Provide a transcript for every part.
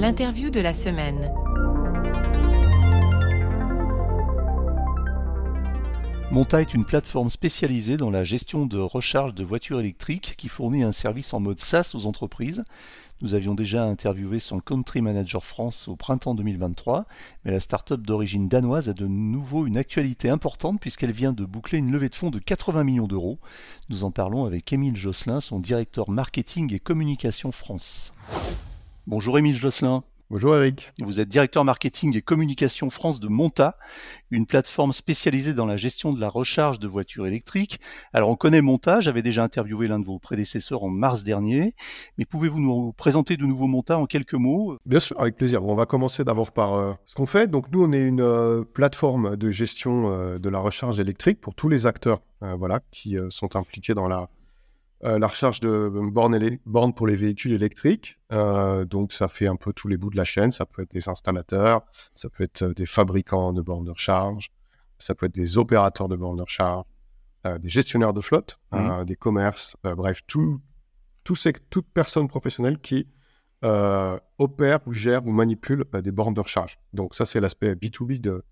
L'interview de la semaine. Monta est une plateforme spécialisée dans la gestion de recharge de voitures électriques qui fournit un service en mode SaaS aux entreprises. Nous avions déjà interviewé son Country Manager France au printemps 2023, mais la start-up d'origine danoise a de nouveau une actualité importante puisqu'elle vient de boucler une levée de fonds de 80 millions d'euros. Nous en parlons avec Émile Josselin, son directeur marketing et communication France. Bonjour Émile Josselin. Bonjour Eric. Vous êtes directeur marketing et communication France de Monta, une plateforme spécialisée dans la gestion de la recharge de voitures électriques. Alors on connaît Monta, j'avais déjà interviewé l'un de vos prédécesseurs en mars dernier, mais pouvez-vous nous présenter de nouveau Monta en quelques mots? Bien sûr, avec plaisir. on va commencer d'abord par euh, ce qu'on fait. Donc nous, on est une euh, plateforme de gestion euh, de la recharge électrique pour tous les acteurs voilà, qui sont impliqués dans la euh, la recharge de bornes, pour les véhicules électriques. Euh, donc, ça fait un peu tous les bouts de la chaîne. Ça peut être des installateurs, ça peut être euh, des fabricants de bornes de recharge, ça peut être des opérateurs de bornes de recharge, des gestionnaires de flotte, mmh. des commerces, bref, tout, tout toute personne professionnelle qui opère ou gère ou manipule des bornes de recharge. Donc, ça, c'est l'aspect B2B de,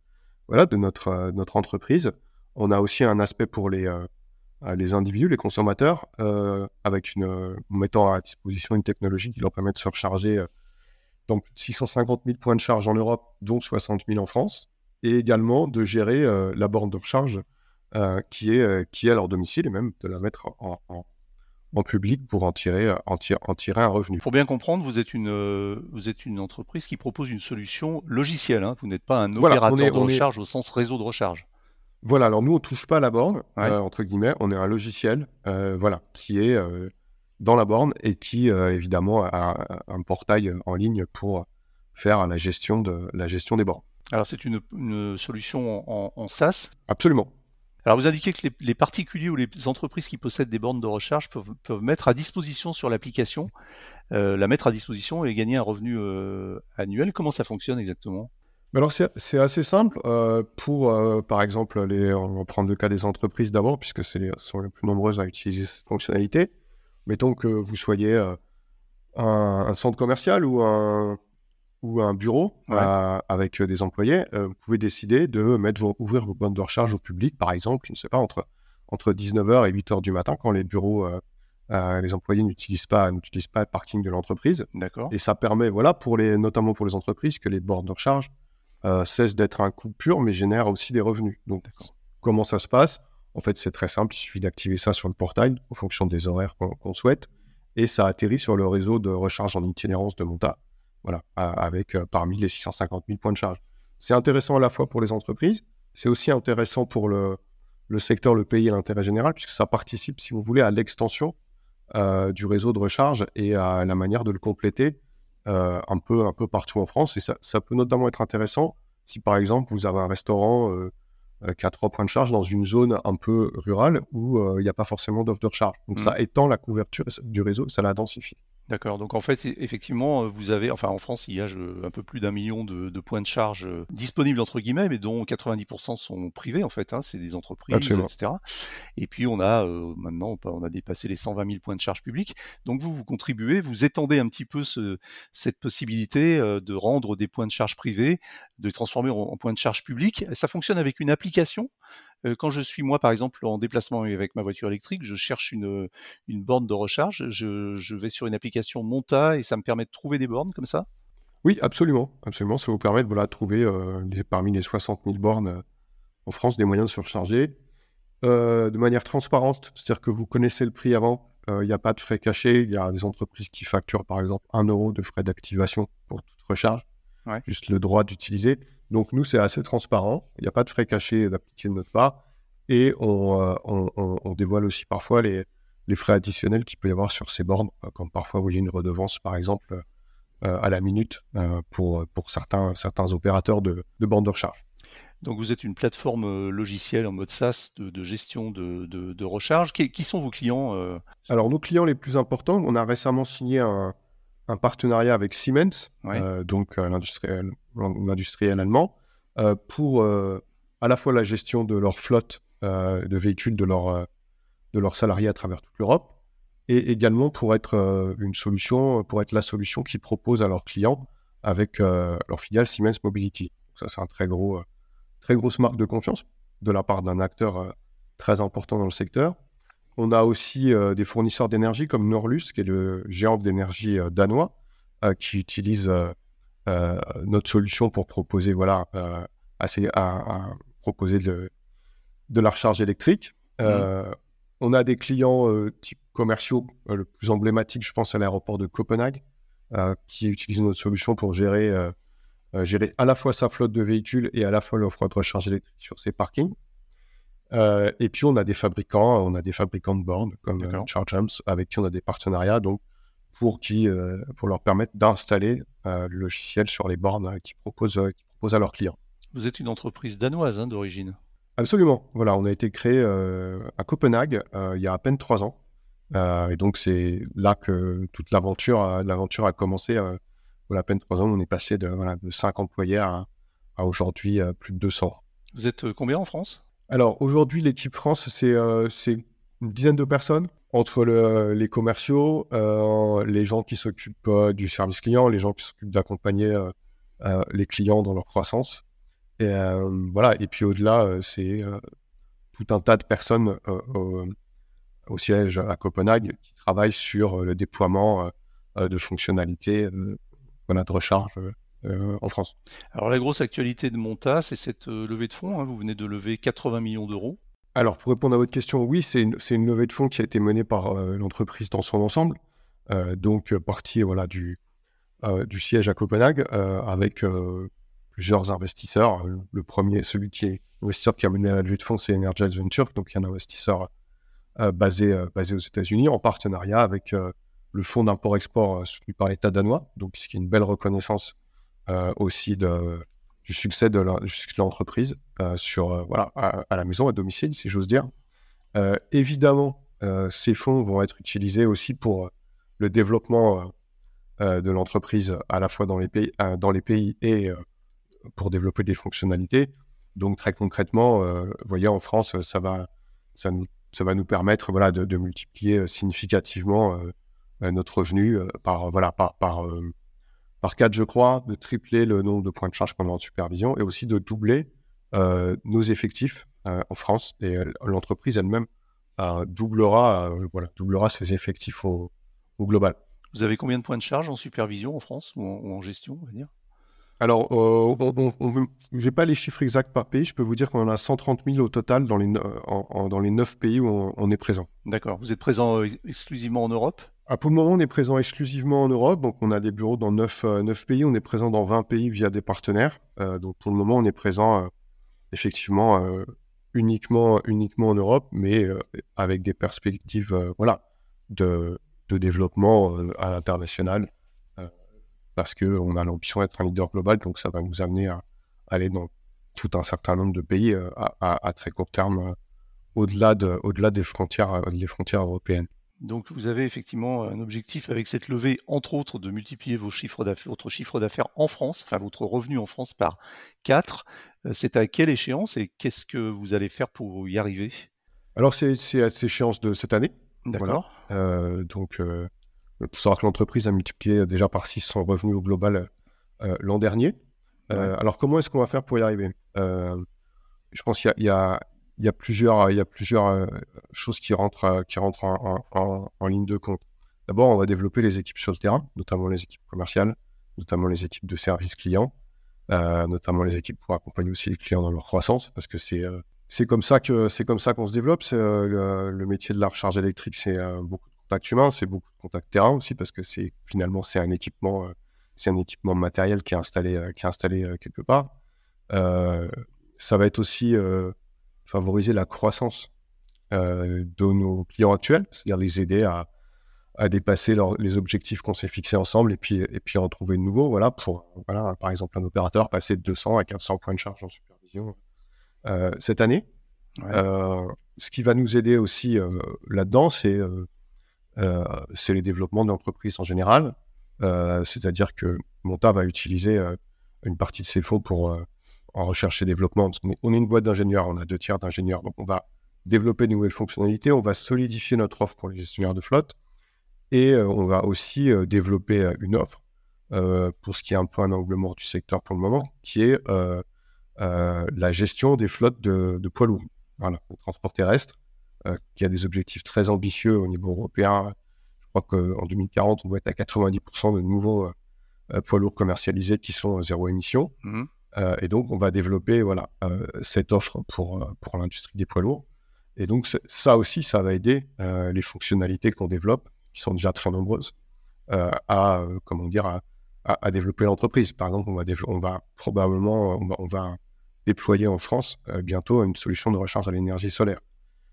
voilà, de notre, notre entreprise. On a aussi un aspect pour les les individus, les consommateurs, euh, avec une, euh, mettant à disposition une technologie qui leur permet de se recharger euh, dans plus de 650 000 points de charge en Europe, dont 60 000 en France, et également de gérer la borne de recharge qui, est, qui est à leur domicile et même de la mettre en, en, public pour en tirer, en, en, tirer un revenu. Pour bien comprendre, vous êtes une, vous êtes une entreprise qui propose une solution logicielle. Hein. Vous n'êtes pas un opérateur de recharge au sens réseau de recharge. Voilà, alors nous, on touche pas à la borne, euh, entre guillemets. On est un logiciel euh, voilà, qui est euh, dans la borne et qui, évidemment, a un portail en ligne pour faire la gestion, de, la gestion des bornes. Alors, c'est une, solution en, SaaS? Absolument. Alors, vous indiquez que les, particuliers ou les entreprises qui possèdent des bornes de recharge peuvent, peuvent mettre à disposition sur l'application, la mettre à disposition et gagner un revenu annuel. Comment ça fonctionne exactement? Alors c'est assez simple. Euh, pour, euh, par exemple, les, on va prendre le cas des entreprises d'abord, puisque c'est sont les plus nombreuses à utiliser cette fonctionnalité. Mettons que vous soyez euh, un, centre commercial ou un, ou un bureau avec des employés. vous pouvez décider de mettre ouvrir vos bandes de recharge au public, par exemple, je ne sais pas, entre, entre 19h et 8h du matin, quand les bureaux, les employés n'utilisent pas, n'utilisent pas le parking de l'entreprise. D'accord. Et ça permet, voilà, pour les, notamment pour les entreprises, que les bornes de recharge euh, cesse d'être un coût pur, mais génère aussi des revenus. Donc, comment ça se passe? En fait, c'est très simple. Il suffit d'activer ça sur le portail en fonction des horaires qu'on souhaite. Et ça atterrit sur le réseau de recharge en itinérance de Monta. Voilà, avec euh, parmi les 650 000 points de charge. C'est intéressant à la fois pour les entreprises, c'est aussi intéressant pour le, le secteur, le pays et l'intérêt général, puisque ça participe, si vous voulez, à l'extension euh, du réseau de recharge et à la manière de le compléter euh, un, peu, un peu partout en France. Et ça, ça, peut notamment être intéressant si, par exemple, vous avez un restaurant euh, euh, qui a trois points de charge dans une zone un peu rurale où il n'y a pas forcément d'offre de recharge. Donc, ça mmh. étend la couverture du réseau, ça la densifie. D'accord. Donc en fait, effectivement, euh, vous avez, enfin en France, il y a un peu plus d'un million de, points de charge euh, disponibles entre guillemets, mais dont 90% sont privés en fait. Hein, c'est des entreprises, etc. Et puis on a euh, maintenant, on a dépassé les 120 000 points de charge publics. Donc vous, vous contribuez, vous étendez un petit peu ce, cette possibilité de rendre des points de charge privés, de les transformer en points de charge publics. Ça fonctionne avec une application quand je suis moi, par exemple, en déplacement avec ma voiture électrique, je cherche une, une borne de recharge, je, vais sur une application Monta et ça me permet de trouver des bornes comme ça? Oui, absolument. absolument. Ça vous permet de voilà, trouver parmi les 60 000 bornes en France des moyens de se recharger de manière transparente. C'est-à-dire que vous connaissez le prix avant, il n'y a pas de frais cachés. Il y a des entreprises qui facturent par exemple 1 euro de frais d'activation pour toute recharge, juste le droit d'utiliser. Donc nous, c'est assez transparent. Il n'y a pas de frais cachés d'appliquer de notre part. Et on, euh, dévoile aussi parfois les, frais additionnels qu'il peut y avoir sur ces bornes, euh, comme parfois vous voyez une redevance, par exemple, euh, à la minute pour, pour certains, certains opérateurs de, de bornes de recharge. Donc vous êtes une plateforme logicielle en mode SaaS de, gestion de, de, recharge. Qui, qui, sont vos clients Alors nos clients les plus importants, on a récemment signé un, un partenariat avec Siemens, euh, donc euh, l'industriel allemand, euh, pour à la fois la gestion de leur flotte de véhicules de, leur, de leurs salariés à travers toute l'Europe, et également pour être une solution, pour être la solution qui propose à leurs clients avec leur filiale Siemens Mobility. ça, c'est un très gros, très grosse marque de confiance de la part d'un acteur très important dans le secteur. On a aussi des fournisseurs d'énergie comme Norlus, qui est le géant d'énergie danois, qui utilise notre solution pour proposer, voilà, assez, à, proposer de, de, la recharge électrique. Mmh. On a des clients type commerciaux. le plus emblématique, je pense, à l'aéroport de Copenhague, qui utilise notre solution pour gérer, gérer à la fois sa flotte de véhicules et à la fois l'offre de recharge électrique sur ses parkings. et puis on a des fabricants, on a des fabricants de bornes comme ChargeAmps avec qui on a des partenariats, donc pour qui, pour leur permettre d'installer le logiciel sur les bornes qu'ils proposent, proposent à leurs clients. Vous êtes une entreprise danoise hein, d'origine. Absolument. Voilà, on a été créé euh, à Copenhague euh, il y a à peine trois ans. Euh, et donc, c'est là que toute l'aventure, a commencé. il y a à peine trois ans, on est passé de, voilà, de cinq employés à, aujourd'hui plus de 200. Vous êtes combien en France? Alors, aujourd'hui, l'équipe France, c'est une dizaine de personnes entre les commerciaux, les gens qui s'occupent du service client, les gens qui s'occupent d'accompagner les clients dans leur croissance. Et euh, voilà. Et puis au-delà, euh, c'est euh, tout un tas de personnes au, siège à Copenhague qui travaillent sur le déploiement de fonctionnalités de recharge en France. Alors la grosse actualité de Monta, c'est cette levée de fonds. Hein. Vous venez de lever 80 millions d'euros. Alors pour répondre à votre question, oui, c'est une, levée de fonds qui a été menée par l'entreprise dans son ensemble. donc partie voilà, du, siège à Copenhague avec plusieurs investisseurs. Euh, le premier, celui qui est investisseur qui a mené la levée de fonds, c'est Energize Venture, donc un investisseur euh, basé, euh, basé aux États-Unis, en partenariat avec le fonds d'import-export soutenu par l'État danois, donc ce qui est une belle reconnaissance aussi de, du succès de l'entreprise sur voilà à, la maison, à domicile, si j'ose dire. évidemment, ces fonds vont être utilisés aussi pour le développement de l'entreprise à la fois dans les pays, dans les pays et pour développer des fonctionnalités. Donc très concrètement, euh, voyez, en France, ça va, ça nous, ça va nous permettre voilà, de, multiplier euh, significativement euh, notre revenu par, voilà, par, par 4, je crois, de tripler le nombre de points de charge qu'on a en supervision et aussi de doubler nos effectifs en France. Et l'entreprise elle-même doublera, voilà, doublera ses effectifs au, au, global. Vous avez combien de points de charge en supervision en France ou en, ou en gestion, on va dire? Alors, euh, je n'ai pas les chiffres exacts par pays. Je peux vous dire qu'on en a 130 000 au total dans les, dans les 9 pays où on, est présent. D'accord. Vous êtes présent euh, exclusivement en Europe? Ah, Pour le moment, on est présent exclusivement en Europe. Donc, on a des bureaux dans 9, 9 euh, pays. On est présent dans 20 pays via des partenaires. donc, pour le moment, on est présent effectivement uniquement, uniquement en Europe, mais avec des perspectives voilà, de, développement à l'international parce qu'on a l'ambition d'être un leader global, donc ça va nous amener à, aller dans tout un certain nombre de pays euh, à, très court terme, euh, au-delà de, au-delà des frontières, euh, des frontières européennes. Donc vous avez effectivement un objectif avec cette levée, entre autres, de multiplier vos chiffres d'affaires, votre chiffre d'affaires en France, enfin votre revenu en France par 4. C'est à quelle échéance et qu'est-ce que vous allez faire pour y arriver? Alors c'est, à cette échéance de cette année. D'accord. donc il faut savoir que l'entreprise a multiplié déjà par 6 son revenu au global euh, l'an dernier. Euh, alors, comment est-ce qu'on va faire pour y arriver? Euh, Je pense qu'il y, a, plusieurs, il y a plusieurs choses qui rentrent, qui rentrent en, ligne de compte. D'abord, on va développer les équipes sur le terrain, notamment les équipes commerciales, notamment les équipes de service client, notamment les équipes pour accompagner aussi les clients dans leur croissance, parce que c'est comme ça que c'est qu'on se développe. Le, métier de la recharge électrique, c'est beaucoup contact humain, c'est beaucoup de contact terrain aussi parce que finalement c'est un équipement, euh, un équipement matériel qui est installé, euh, qui est installé euh, quelque part. ça va être aussi favoriser la croissance de nos clients actuels, c'est-à-dire les aider à, à dépasser les objectifs qu'on s'est fixés ensemble et puis, et puis en trouver de nouveaux. Voilà, pour, voilà, par exemple, un opérateur passer de 200 à 400 points de charge en supervision cette année. ce qui va nous aider aussi là-dedans, c'est euh, c'est les développements d'entreprises en général. Euh, c'est-à-dire que Monta va utiliser euh, une partie de ses fonds pour en recherche et développement. on est une boîte d'ingénieurs, on a deux tiers d'ingénieurs, donc on va développer de nouvelles fonctionnalités, on va solidifier notre offre pour les gestionnaires de flotte et on va aussi développer une offre pour ce qui est un peu un angle mort du secteur pour le moment, qui est la gestion des flottes de, poids lourds, voilà, le transport terrestre, qui a des objectifs très ambitieux au niveau européen. Je crois qu'en 2040, on va être à 90% de nouveaux poids lourds commercialisés qui sont zéro émission. Mmh et donc, on va développer voilà, cette offre pour, pour l'industrie des poids lourds. Et donc, ça aussi, ça va aider les fonctionnalités qu'on développe, qui sont déjà très nombreuses, à, comment dire, à, développer l'entreprise. Par exemple, on va, on va probablement on va, déployer en France bientôt une solution de recharge à l'énergie solaire.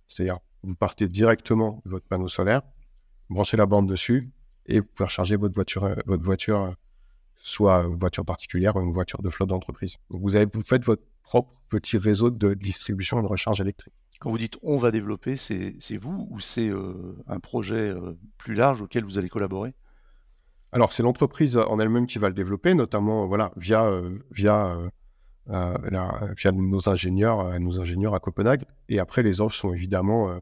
C'est-à-dire, vous partez directement de votre panneau solaire, branchez la borne dessus et vous pouvez recharger votre voiture, votre voiture soit une voiture particulière ou une voiture de flotte d'entreprise. Vous, avez, vous faites votre propre petit réseau de distribution et de recharge électrique. Quand vous dites on va développer, c'est vous ou c'est euh, un projet euh, plus large auquel vous allez collaborer? Alors c'est l'entreprise en elle-même qui va le développer, notamment voilà via euh, via via nos ingénieurs, nos ingénieurs à Copenhague. Et après les offres sont évidemment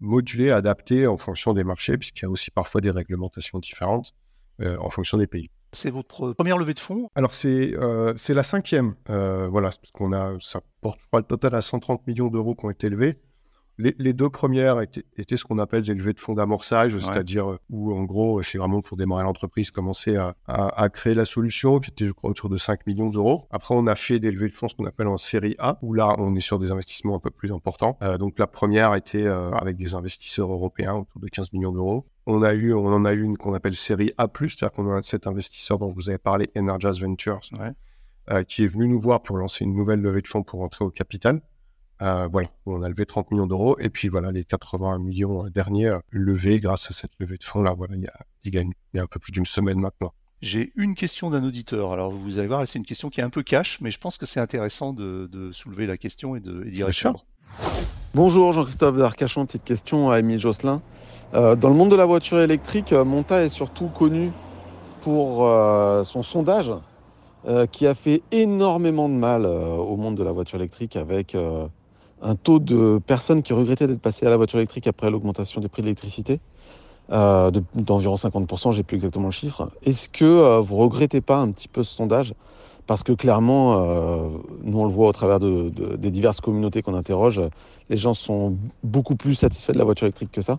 modulées, adaptées en fonction des marchés, puisqu'il y a aussi parfois des réglementations différentes en fonction des pays. C'est votre première levée de fonds? Alors, c'est euh, la cinquième. Euh, voilà, parce qu'on a, ça porte, je crois, le total à 130 millions d'euros qui ont été levés. Les, deux premières étaient, ce qu'on appelle des levées de fonds d'amorçage, c'est-à-dire où, en gros, c'est vraiment pour démarrer l'entreprise, commencer à, créer la solution, qui était, je crois, autour de 5 millions d'euros. Après, on a fait des levées de fonds, ce qu'on appelle en série A, où là, on est sur des investissements un peu plus importants. Euh, donc, la première était euh, avec des investisseurs européens, autour de 15 millions d'euros. On, a eu, on en a eu une qu'on appelle série A+, c'est-à-dire qu'on a cet investisseur dont vous avez parlé, Energize Ventures, euh, qui est venu nous voir pour lancer une nouvelle levée de fonds pour entrer au capital. Euh, voilà, on a levé 30 millions d'euros. Et puis voilà, les 80 millions derniers euh, levés grâce à cette levée de fonds là. Voilà, il y a, il y a un peu plus d'une semaine maintenant. J'ai une question d'un auditeur. Alors vous allez voir, c'est une question qui est un peu cash, mais je pense que c'est intéressant de, soulever la question et d'y répondre. Bonjour Jean-Christophe d'Arcachon, petite question à Émile Josselin. Euh, dans le monde de la voiture électrique, Monta est surtout connu pour son sondage qui a fait énormément de mal au monde de la voiture électrique avec un taux de personnes qui regrettaient d'être passées à la voiture électrique après l'augmentation des prix de l'électricité euh, d'environ 50%, j'ai plus exactement le chiffre. Est-ce que euh, vous regrettez pas un petit peu ce sondage? Parce que clairement, euh, nous on le voit au travers de, des diverses communautés qu'on interroge, les gens sont beaucoup plus satisfaits de la voiture électrique que ça.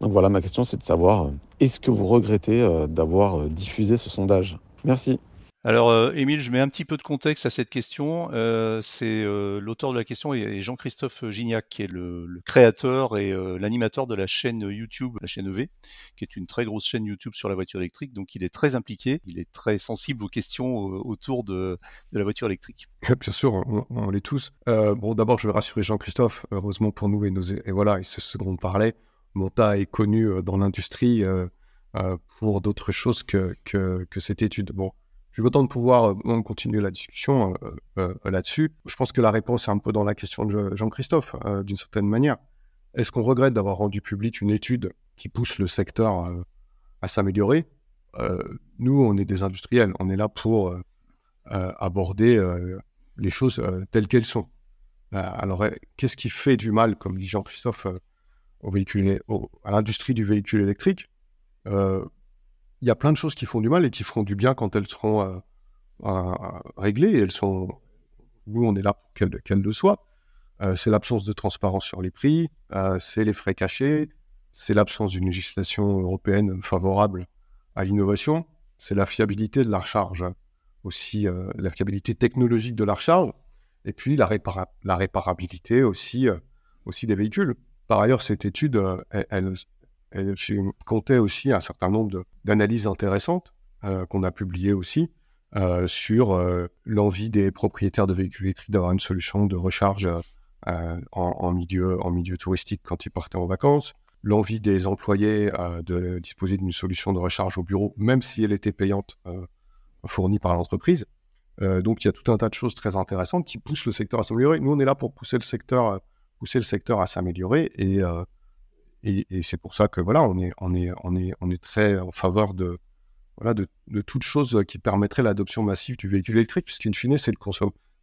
Donc voilà, ma question c'est de savoir, est-ce que vous regrettez d'avoir diffusé ce sondage? Merci. Alors, euh, Émile, je mets un petit peu de contexte à cette question. Euh, c'est euh, l'auteur de la question est Jean-Christophe Gignac, qui est le, créateur et l'animateur de la chaîne YouTube, la chaîne EV, qui est une très grosse chaîne YouTube sur la voiture électrique. Donc, il est très impliqué, il est très sensible aux questions autour de, la voiture électrique. Bien sûr, on, l'est tous. bon, d'abord, je vais rassurer Jean-Christophe. Heureusement pour nous et, nos, et voilà, c'est ce dont on parlait. Monta est connu dans l'industrie pour d'autres choses que, que, que cette étude. Bon je veux autant de pouvoir euh, continuer la discussion euh, euh, là-dessus. Je pense que la réponse est un peu dans la question de Jean-Christophe, d'une certaine manière. Est-ce qu'on regrette d'avoir rendu public une étude qui pousse le secteur à s'améliorer? Nous, on est des industriels, on est là pour aborder les choses telles qu'elles sont. alors, qu'est-ce qui fait du mal, comme dit Jean-Christophe, à l'industrie du véhicule électrique? Il y a plein de choses qui font du mal et qui feront du bien quand elles seront euh, euh, réglées. Et elles sont, nous, on est là pour qu'elles le soient. Euh, c'est l'absence de transparence sur les prix, c'est les frais cachés, c'est l'absence d'une législation européenne favorable à l'innovation, c'est la fiabilité de la recharge, aussi la fiabilité technologique de la recharge, et puis la, réparabilité aussi, des véhicules. Par ailleurs, cette étude, elle comptait aussi un certain nombre d'analyses intéressantes euh, qu'on a publiées aussi euh, sur euh, l'envie des propriétaires de véhicules électriques d'avoir une solution de recharge en, milieu, en milieu touristique quand ils partaient en vacances, l'envie des employés de disposer d'une solution de recharge au bureau, même si elle était payante, fournie par l'entreprise. donc il y a tout un tas de choses très intéressantes qui poussent le secteur à s'améliorer. Nous, on est là pour pousser le secteur, pousser le secteur à s'améliorer et et, c'est pour ça que voilà, on est, on est, on est, on est très en faveur de, voilà, de, de toute chose qui permettrait l'adoption massive du véhicule électrique, puisqu'in fine, c'est le,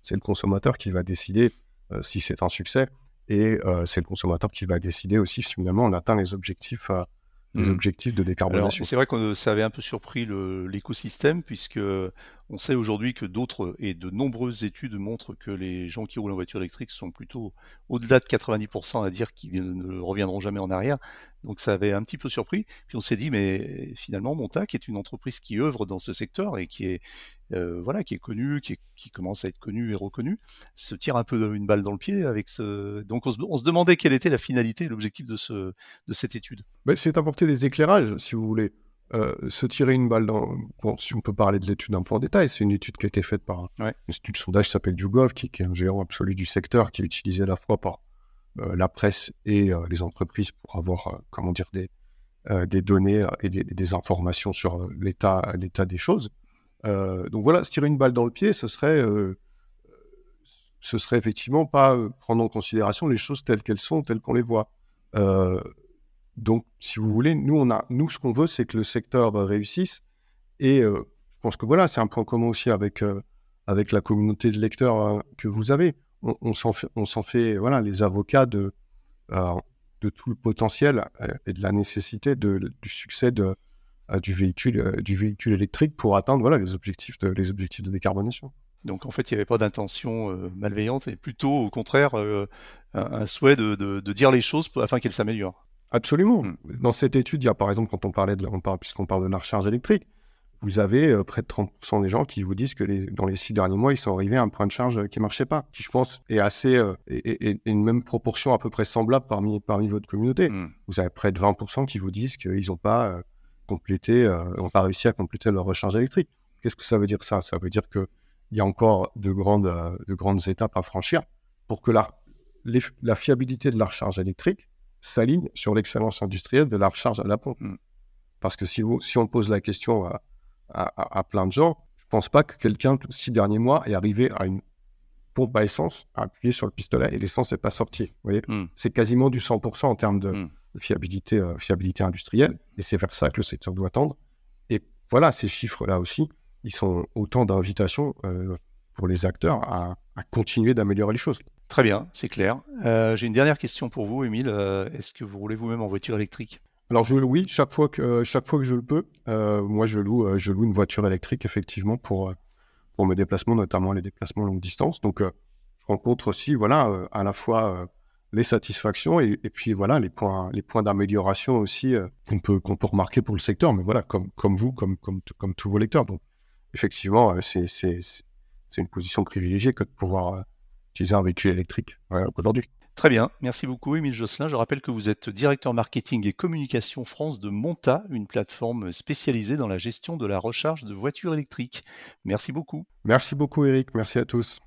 c'est le consommateur qui va décider euh, si c'est un succès, et euh, c'est le consommateur qui va décider aussi si finalement on atteint les objectifs, euh, les mmh. objectifs de décarbonation. C'est vrai que ça avait un peu surpris l'écosystème, puisque on sait aujourd'hui que d'autres et de nombreuses études montrent que les gens qui roulent en voiture électrique sont plutôt au-delà de 90% à dire qu'ils ne reviendront jamais en arrière. Donc ça avait un petit peu surpris. Puis on s'est dit, mais finalement, Montac est une entreprise qui œuvre dans ce secteur et qui est, euh, voilà, qui est connue, qui, commence à être connue et reconnue, se tire un peu une balle dans le pied avec ce. Donc on se, demandait quelle était la finalité, l'objectif de, ce, de cette étude. c'est apporter des éclairages, si vous voulez. Euh, se tirer une balle dans. Bon, si on peut parler de l'étude un peu en détail, c'est une étude qui a été faite par un institut de sondage qui s'appelle YouGov, qui, est un géant absolu du secteur, qui est utilisé à la fois par euh, la presse et euh, les entreprises pour avoir, comment dire, des, des données et des, informations sur l'état, l'état des choses. donc voilà, se tirer une balle dans le pied, ce serait, ce serait effectivement pas prendre en considération les choses telles qu'elles sont, telles qu'on les voit. Donc, si vous voulez, nous, on a, nous, ce qu'on veut, c'est que le secteur réussisse. Et euh, je pense que voilà, c'est un point commun aussi avec, euh, avec la communauté de lecteurs euh, que vous avez. On, s'en fait, on s'en fait, voilà, les avocats de, de tout le potentiel et de la nécessité de, du succès de, du, véhicule, du véhicule électrique pour atteindre voilà, les, objectifs de, les objectifs de décarbonation. Donc en fait, il n'y avait pas d'intention malveillante, et plutôt au contraire un, souhait de, de, dire les choses afin qu'elles s'améliorent. Absolument. Hmm. Dans cette étude, il y a par exemple, quand on parlait de, on parle, puisqu'on parle de la recharge électrique, vous avez euh, près de 30% des gens qui vous disent que les, dans les six derniers mois, ils sont arrivés à un point de charge qui ne marchait pas, qui je pense est assez, euh, et, une même proportion à peu près semblable parmi, parmi votre communauté. Hmm. Vous avez près de 20% qui vous disent qu'ils n'ont pas euh, complété, n'ont pas réussi à compléter leur recharge électrique. Qu'est-ce que ça veut dire ça? Ça veut dire qu'il y a encore de grandes, de grandes étapes à franchir pour que la, la fiabilité de la recharge électrique s'aligne sur l'excellence industrielle de la recharge à la pompe. Mm. Parce que si, vous, si on pose la question à, à, plein de gens, je ne pense pas que quelqu'un, six derniers mois, est arrivé à une pompe à essence, à appuyer sur le pistolet et l'essence n'est pas sortie. Vous voyez mm. C'est quasiment du 100% en termes de, mm. fiabilité, euh, fiabilité industrielle. Et c'est vers ça que le secteur doit tendre. Et voilà, ces chiffres-là aussi, ils sont autant d'invitations euh, pour les acteurs à, à continuer d'améliorer les choses. Très bien, c'est clair. Euh, j'ai une dernière question pour vous, Émile. Euh, est-ce que vous roulez vous-même en voiture électrique? Alors je, oui, chaque fois que euh, chaque fois que je le peux, moi je loue je loue une voiture électrique effectivement pour pour mes déplacements, notamment les déplacements longue distance. Donc je rencontre aussi voilà à la fois les satisfactions et, puis voilà les points les points d'amélioration aussi qu'on peut qu'on peut remarquer pour le secteur. Mais voilà comme comme vous comme comme comme tous vos lecteurs. Donc effectivement c'est c'est une position privilégiée que de pouvoir utiliser un véhicule électrique aujourd'hui. Très bien, merci beaucoup Émile Josselin. Je rappelle que vous êtes directeur marketing et communication France de Monta, une plateforme spécialisée dans la gestion de la recharge de voitures électriques. Merci beaucoup. Merci beaucoup Eric, merci à tous.